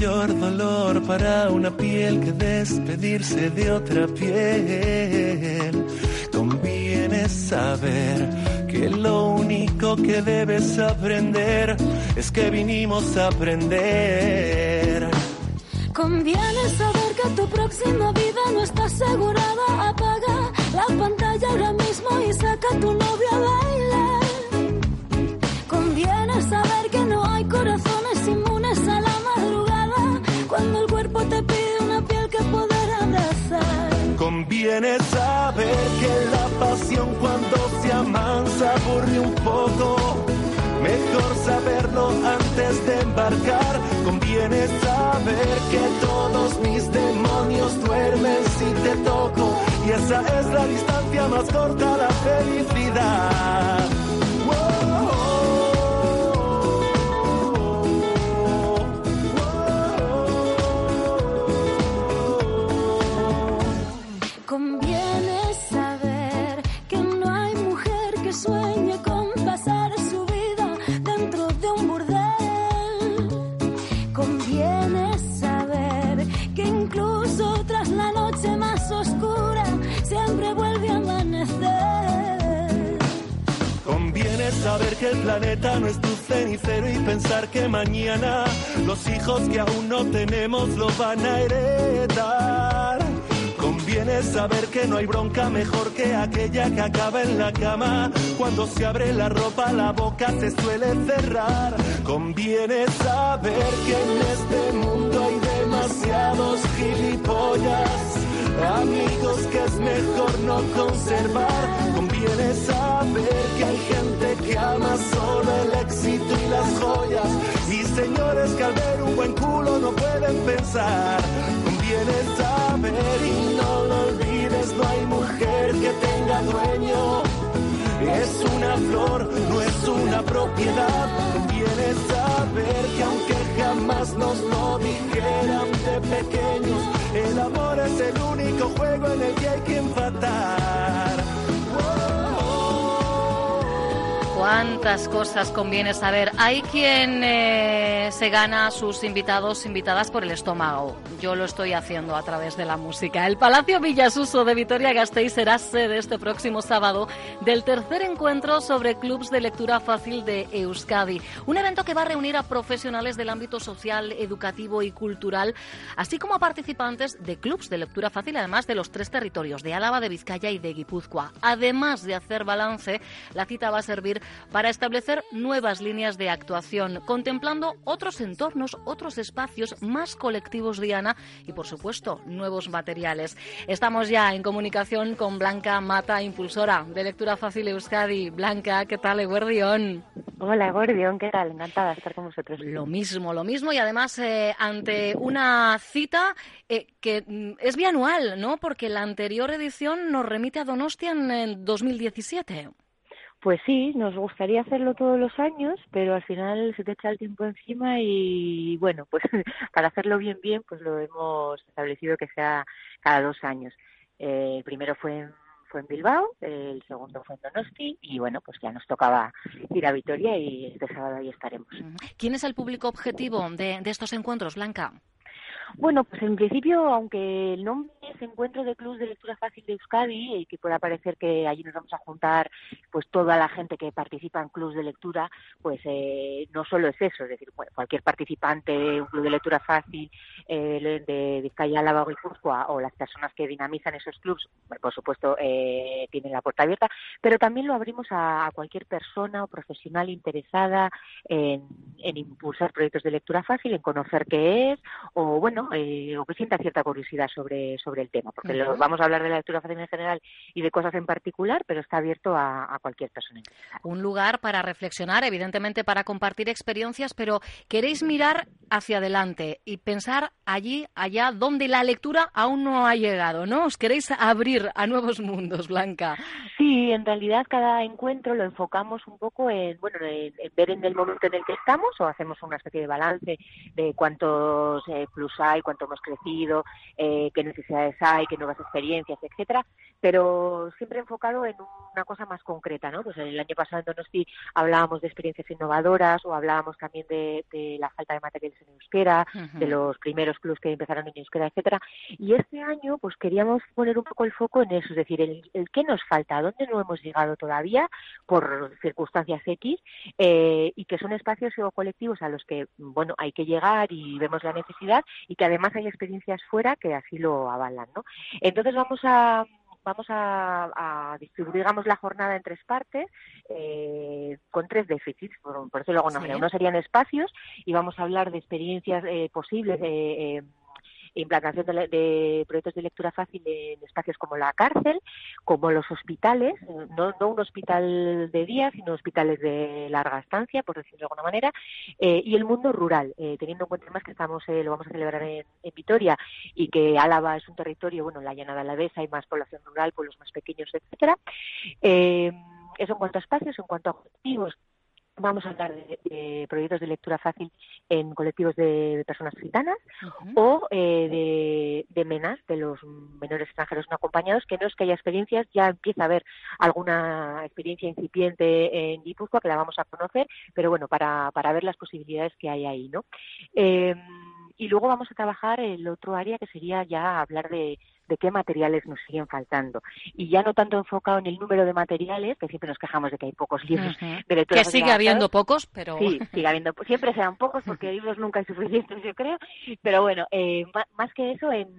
mayor dolor para una piel que despedirse de otra piel. Conviene saber que lo único que debes aprender es que vinimos a aprender. Conviene saber que tu próxima vida no está asegurada. Apaga la pantalla ahora mismo y saca tu Conviene saber que la pasión cuando se amansa aburre un poco. Mejor saberlo antes de embarcar. Conviene saber que todos mis demonios duermen si te toco. Y esa es la distancia más corta a la felicidad. Que el planeta no es tu cenicero y pensar que mañana los hijos que aún no tenemos lo van a heredar. Conviene saber que no hay bronca mejor que aquella que acaba en la cama. Cuando se abre la ropa la boca se suele cerrar. Conviene saber que en este mundo hay demasiados gilipollas. Amigos que es mejor no conservar. Conviene saber que hay gente que ama solo el éxito y las joyas. Y señores que al ver un buen culo no pueden pensar. Conviene saber y no lo olvides, no hay mujer que tenga dueño. Es una flor, no es una propiedad. ¿Cuántas cosas conviene saber? Hay quien eh, se gana sus invitados, invitadas por el estómago. Yo lo estoy haciendo a través de la música. El Palacio Villasuso de Vitoria-Gasteiz será sede este próximo sábado del tercer encuentro sobre clubs de lectura fácil de Euskadi. Un evento que va a reunir a profesionales del ámbito social, educativo y cultural, así como a participantes de clubs de lectura fácil, además de los tres territorios, de Álava, de Vizcaya y de Guipúzcoa. Además de hacer balance, la cita va a servir para establecer nuevas líneas de actuación, contemplando otros entornos, otros espacios más colectivos, Diana, y por supuesto, nuevos materiales. Estamos ya en comunicación con Blanca Mata, impulsora de Lectura Fácil Euskadi. Blanca, ¿qué tal, Eguardión? Hola, Eguardión, ¿qué tal? Encantada de estar con vosotros. Lo mismo, lo mismo, y además eh, ante una cita eh, que mm, es bianual, ¿no? Porque la anterior edición nos remite a Donostia en, en 2017. Pues sí, nos gustaría hacerlo todos los años, pero al final se te echa el tiempo encima y bueno, pues para hacerlo bien bien, pues lo hemos establecido que sea cada dos años. Eh, el primero fue en, fue en Bilbao, el segundo fue en Donosti y bueno, pues ya nos tocaba ir a Vitoria y este sábado ahí estaremos. ¿Quién es el público objetivo de, de estos encuentros, Blanca? Bueno, pues en principio, aunque el nombre es Encuentro de Clubs de Lectura Fácil de Euskadi y que pueda parecer que allí nos vamos a juntar pues toda la gente que participa en clubs de lectura, pues eh, no solo es eso, es decir, cualquier participante de un club de lectura fácil eh, de Vizcaya, Álava o Guipúzcoa o las personas que dinamizan esos clubs, por supuesto, eh, tienen la puerta abierta, pero también lo abrimos a, cualquier persona o profesional interesada en impulsar proyectos de lectura fácil, en conocer qué es o, bueno, eh, o que sienta cierta curiosidad sobre, sobre el tema, porque lo, vamos a hablar de la lectura fácil en general y de cosas en particular, pero está abierto a, a cualquier persona. Un lugar para reflexionar, evidentemente para compartir experiencias, pero queréis mirar hacia adelante y pensar allí, allá, donde la lectura aún no ha llegado, ¿no? Os queréis abrir a nuevos mundos, Blanca. Sí, en realidad cada encuentro lo enfocamos un poco en, bueno, en, en ver en el momento en el que estamos o hacemos una especie de balance de cuántos eh, plus hay, cuánto hemos crecido, eh, qué necesidades hay, qué nuevas experiencias, etcétera, pero siempre enfocado en una cosa más concreta, ¿no? Pues el año pasado en Donosti hablábamos de experiencias innovadoras o hablábamos también de, la falta de materiales en euskera, de los primeros clubs que empezaron en euskera, etcétera. Y este año, pues queríamos poner un poco el foco en eso, es decir, el, el qué nos falta, dónde no hemos llegado todavía por circunstancias X eh, y que son espacios o colectivos a los que, bueno, hay que llegar y vemos la necesidad y que además hay experiencias fuera que así lo avalan, ¿no? Entonces vamos a vamos a, distribuir digamos la jornada en tres partes eh, con tres déficits por, por decirlo de alguna manera uno serían espacios y vamos a hablar de experiencias eh, posibles eh, implantación de, proyectos de lectura fácil en espacios como la cárcel, como los hospitales, no, no un hospital de día, sino hospitales de larga estancia, por decirlo de alguna manera, eh, y el mundo rural, eh, teniendo en cuenta más que estamos eh, lo vamos a celebrar en, Vitoria y que Álava es un territorio, bueno, en la llanada alavesa hay más población rural, pueblos más pequeños, etcétera. eso en cuanto a espacios, en cuanto a objetivos, vamos a hablar de, proyectos de lectura fácil en colectivos de, personas gitanas o eh, de, menas, de los menores extranjeros no acompañados, que no es que haya experiencias, ya empieza a haber alguna experiencia incipiente en Guipúzcoa que la vamos a conocer, pero bueno, para, para ver las posibilidades que hay ahí, ¿no? Eh, y luego vamos a trabajar el otro área que sería ya hablar de, de qué materiales nos siguen faltando. Y ya no tanto enfocado en el número de materiales, que siempre nos quejamos de que hay pocos libros Que sigue habiendo pocos, pero... Sí, sigue habiendo, siempre serán pocos porque libros nunca hay suficientes, yo creo. Pero bueno, eh, más que eso, en,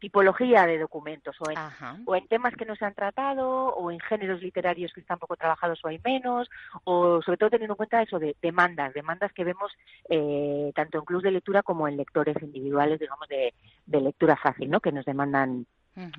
tipología de documentos o en, o en temas que no se han tratado o en géneros literarios que están poco trabajados o hay menos, o sobre todo teniendo en cuenta eso de demandas, demandas que vemos eh, tanto en clubs de lectura como en lectores individuales, digamos, de, de lectura fácil, ¿no? Que nos demandan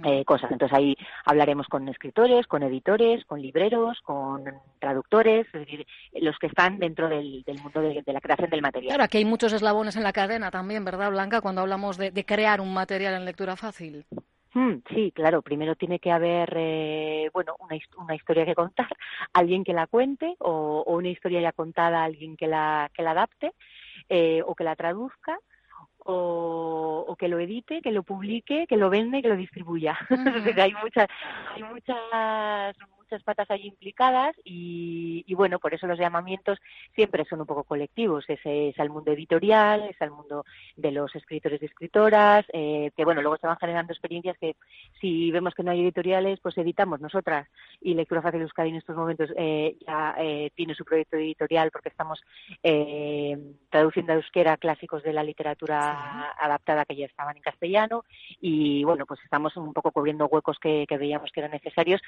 eh, cosas. Entonces ahí hablaremos con escritores, con editores, con libreros, con traductores, es decir, los que están dentro del, mundo de, la creación del material. Claro, aquí hay muchos eslabones en la cadena también, ¿verdad, Blanca? Cuando hablamos de, crear un material en lectura fácil. Hmm, sí, claro. Primero tiene que haber, eh, bueno, una, una, historia que contar, alguien que la cuente o, una historia ya contada, alguien que la, que la adapte eh, o que la traduzca o, que lo edite, que lo publique, que lo vende, que lo distribuya. hay muchas, hay muchas, muchas patas ahí implicadas y, bueno, por eso los llamamientos siempre son un poco colectivos. Ese es al mundo editorial, es al mundo de los escritores y escritoras, eh, que bueno, luego se van generando experiencias que si vemos que no hay editoriales, pues editamos nosotras. Y Lectura Fácil Euskadi en estos momentos eh, ya eh, tiene su proyecto editorial porque estamos traduciendo a euskera clásicos de la literatura adaptada que ya estaban en castellano y bueno, pues estamos un poco cubriendo huecos que, que veíamos que eran necesarios,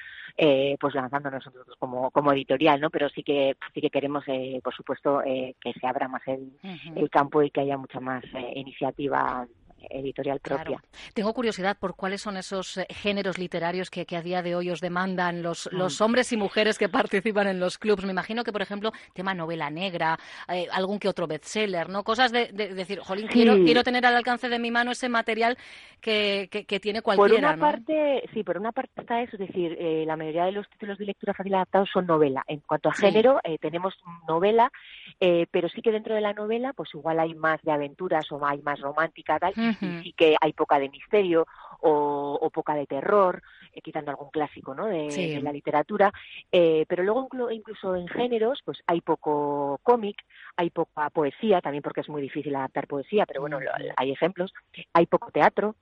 pues lanzándonos nosotros como, como editorial, ¿no? Pero sí que sí que queremos, eh, por supuesto, eh, que se abra más el, el campo y que haya mucha más eh, iniciativa editorial propia. Tengo curiosidad por cuáles son esos eh, géneros literarios que, a día de hoy os demandan los, mm. los hombres y mujeres que participan en los clubs. Me imagino que, por ejemplo, tema novela negra, eh, algún que otro bestseller, ¿no? Cosas de, decir, jolín, quiero, quiero tener al alcance de mi mano ese material que, que, tiene cualquiera, Por una parte, sí, por una parte está eso, es decir, eh, la mayoría de los títulos de lectura fácil adaptados son novela. En cuanto a género, tenemos novela, pero sí que dentro de la novela, pues igual hay más de aventuras o hay más romántica, tal, y sí que hay poca de misterio o, poca de terror, eh, quitando algún clásico ¿no? de, la literatura, eh, pero luego incluso en géneros pues hay poco cómic, hay poca poesía, también porque es muy difícil adaptar poesía, pero bueno, hay ejemplos, hay poco teatro,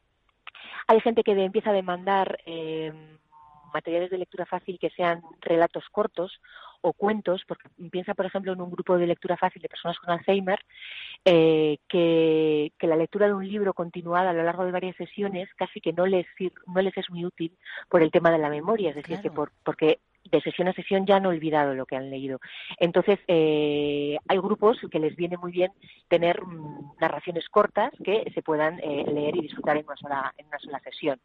hay gente que empieza a demandar eh, materiales de lectura fácil que sean relatos cortos o cuentos, porque piensa, por ejemplo, en un grupo de lectura fácil de personas con Alzheimer, eh, que, la lectura de un libro continuada a lo largo de varias sesiones casi que no les, no les es muy útil por el tema de la memoria, es decir, que por, porque de sesión a sesión ya han olvidado lo que han leído. Entonces, eh, hay grupos que les viene muy bien tener mm, narraciones cortas que se puedan eh, leer y disfrutar en una, sola, en una sola sesión.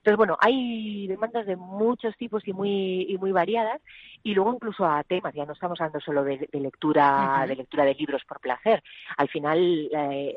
Entonces, bueno, hay demandas de muchos tipos y muy, y muy variadas y luego incluso a temas, ya no estamos hablando solo de, lectura, de lectura de libros por placer. Al final,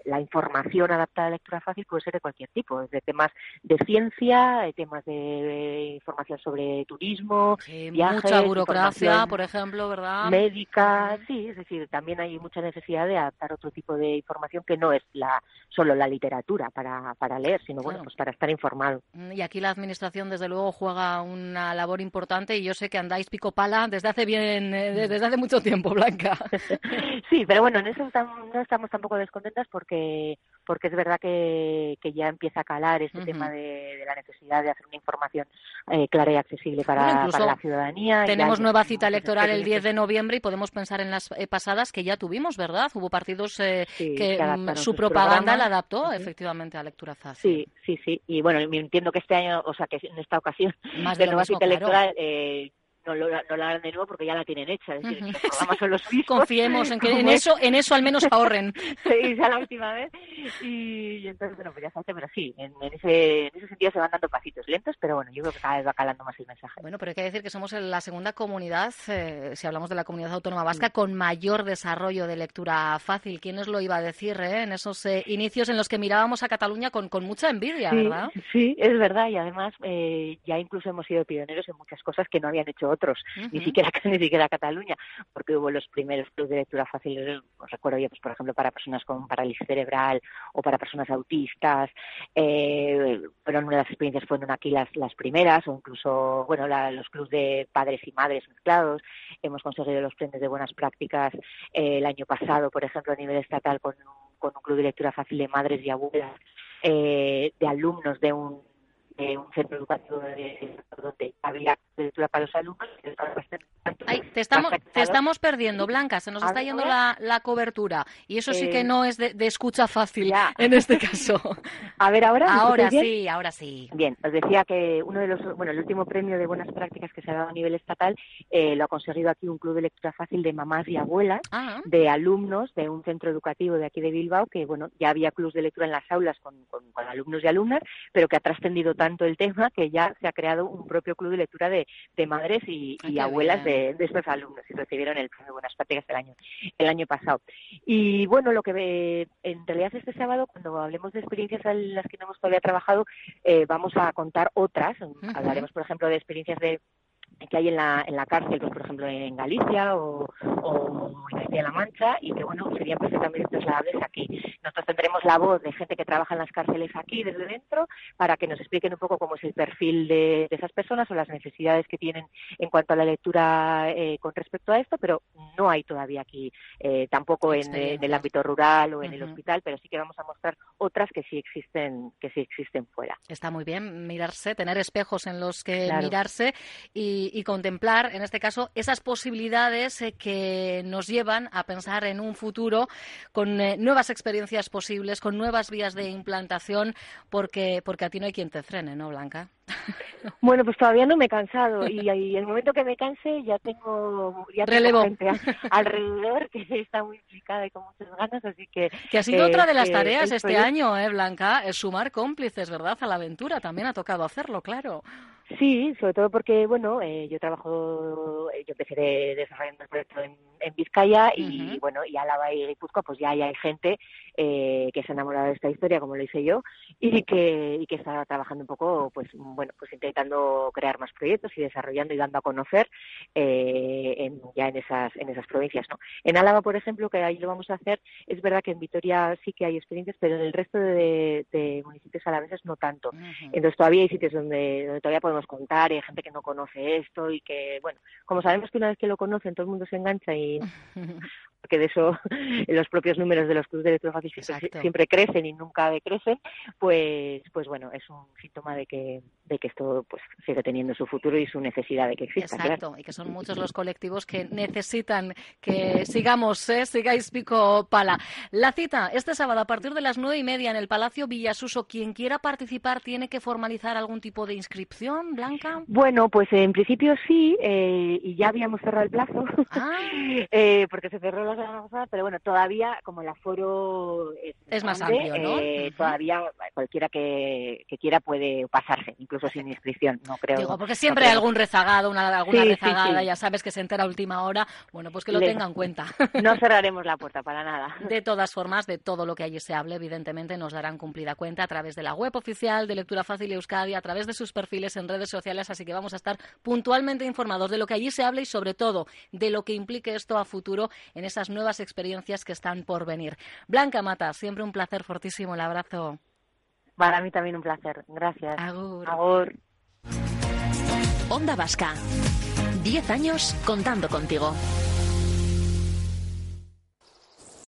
la información adaptada a lectura fácil puede ser de cualquier tipo, de temas de ciencia, de temas de, información sobre turismo, viajes, mucha burocracia, por ejemplo, ¿verdad? Médica, sí, es decir, también hay mucha necesidad de adaptar otro tipo de información que no es la solo la literatura para, para leer, sino bueno, pues para estar informado. Mm, aquí la administración desde luego juega una labor importante y yo sé que andáis pico pala desde hace bien eh, desde hace mucho tiempo, Blanca. sí, pero bueno, en eso no estamos tampoco descontentas porque porque es verdad que, que ya empieza a calar este tema de, la necesidad de hacer una información eh, clara y accesible para, la ciudadanía. Tenemos nueva cita electoral el 10 de noviembre y podemos pensar en las eh, pasadas que ya tuvimos, ¿verdad? Hubo partidos eh, que, mm, su propaganda la adaptó efectivamente a lectura fácil. Sí, sí, sí. Y bueno, entiendo que este año, o sea, que en esta ocasión Más de, nueva cita electoral no, lo, no la hagan de nuevo porque ya la tienen hecha. Es decir, los programas son los mismos. Confiemos en que en eso, en eso al menos ahorren. sí, ya la última vez. Y, entonces, bueno, pues ya salte, pero sí, en, ese, en ese sentido se van dando pasitos lentos, pero bueno, yo creo que cada vez va calando más el mensaje. Bueno, pero hay que decir que somos la segunda comunidad, eh, si hablamos de la comunidad autónoma vasca, con mayor desarrollo de lectura fácil. ¿Quién os lo iba a decir, eh? En esos eh, inicios en los que mirábamos a Cataluña con, con mucha envidia, ¿verdad? Sí, es verdad. Y además, ya incluso hemos sido pioneros en muchas cosas que no habían hecho otros, ni siquiera ni siquiera Cataluña, porque hubo los primeros clubes de lectura fácil, os recuerdo yo, pues por ejemplo, para personas con parálisis cerebral o para personas autistas, eh, fueron una de las experiencias fueron aquí las, las primeras, o incluso, bueno, los clubes de padres y madres mezclados, hemos conseguido los premios de buenas prácticas eh, el año pasado, por ejemplo, a nivel estatal con, con un club de lectura fácil de madres y abuelas, eh, de alumnos de un de un centro educativo de, donde había lectura para los alumnos. Ay, te estamos, te estamos perdiendo, Blanca, se nos está yendo la, la cobertura y eso sí que eh, no es de, escucha fácil en este caso. A ver, ahora. Ahora sí, ahora sí. Bien, os decía que uno de los, bueno, el último premio de buenas prácticas que se ha dado a nivel estatal eh, lo ha conseguido aquí un club de lectura fácil de mamás y abuelas, ah. de alumnos de un centro educativo de aquí de Bilbao, que bueno, ya había clubs de lectura en las aulas con, con, con alumnos y alumnas, pero que ha trascendido tanto el tema que ya se ha creado un propio club de lectura de, de madres y, ah, abuelas de, de, estos alumnos y recibieron el premio Buenas Prácticas el año, el año pasado. Y bueno, lo que en realidad este sábado, cuando hablemos de experiencias en las que no hemos todavía trabajado, eh, vamos a contar otras. Hablaremos, por ejemplo, de experiencias de que hay en la, en la cárcel, pues, por ejemplo, en Galicia o, o en Castilla-La Mancha, y que, bueno, serían perfectamente trasladables aquí. Nosotros tendremos la voz de gente que trabaja en las cárceles aquí, desde dentro, para que nos expliquen un poco cómo es el perfil de, esas personas o las necesidades que tienen en cuanto a la lectura eh, con respecto a esto, pero no hay todavía aquí, eh, tampoco en, el ámbito rural o en el hospital, pero sí que vamos a mostrar otras que sí existen, que sí existen fuera. Está muy bien mirarse, tener espejos en los que mirarse y y, contemplar, en este caso, esas posibilidades eh, que nos llevan a pensar en un futuro con eh, nuevas experiencias posibles, con nuevas vías de implantación, porque, porque a ti no hay quien te frene, ¿no, Blanca? Bueno, pues todavía no me he cansado y, el momento que me canse ya tengo, ya gente alrededor que está muy implicada y con muchas ganas, así que... Que ha sido otra de las tareas este año, ¿eh, Blanca? Es sumar cómplices, ¿verdad? A la aventura, también ha tocado hacerlo, claro. Sí, sobre todo porque, bueno, eh, yo trabajo, eh, yo empecé desarrollando el proyecto en, Vizcaya y, bueno, y Álava y Guipúzcoa, pues ya, ya hay gente eh, que se ha enamorado de esta historia, como lo hice yo, y que, y que está trabajando un poco, pues, bueno, pues intentando crear más proyectos y desarrollando y dando a conocer en, ya en esas, en esas provincias, ¿no? En Álava, por ejemplo, que ahí lo vamos a hacer, es verdad que en Vitoria sí que hay experiencias, pero en el resto de, municipios alaveses no tanto. Entonces todavía hay sitios donde, donde todavía podemos contar y hay gente que no conoce esto y que, bueno, como sabemos que una vez que lo conocen todo el mundo se engancha y porque de eso los propios números de los clubes de electrofácil siempre, crecen y nunca decrecen, pues, pues bueno, es un síntoma de que, de que esto pues sigue teniendo su futuro y su necesidad de que exista. Exacto, y que son muchos los colectivos que necesitan que sigamos, ¿eh? sigáis pico pala. La cita, este sábado a partir de las nueve y media en el Palacio Villasuso, quien quiera participar tiene que formalizar algún tipo de inscripción. inscripción, Blanca? Bueno, pues en principio sí, eh, y ya habíamos cerrado el plazo, Ah. eh, porque se cerró la semana pasada, pero bueno, todavía, como el aforo es, Es más amplio, ¿no? eh, todavía cualquiera que, que quiera puede pasarse, incluso sin inscripción, no creo. Digo, porque no siempre hay algún rezagado, una, alguna Sí, sí, rezagada, sí. ya sabes que se entera a última hora. Bueno, pues que lo Le- tenga en cuenta. No cerraremos la puerta para nada. De todas formas, de todo lo que allí se hable, evidentemente nos darán cumplida cuenta a través de la web oficial de Lectura Fácil Euskadi, a través de sus perfiles en redes sociales, así que vamos a estar puntualmente informados de lo que allí se hable y sobre todo de lo que implique esto a futuro en esas nuevas experiencias que están por venir. Blanca Mata, siempre un placer fortísimo, el abrazo. Para mí también un placer. Gracias. Agur. Agur. Onda Vasca. 10 años contando contigo.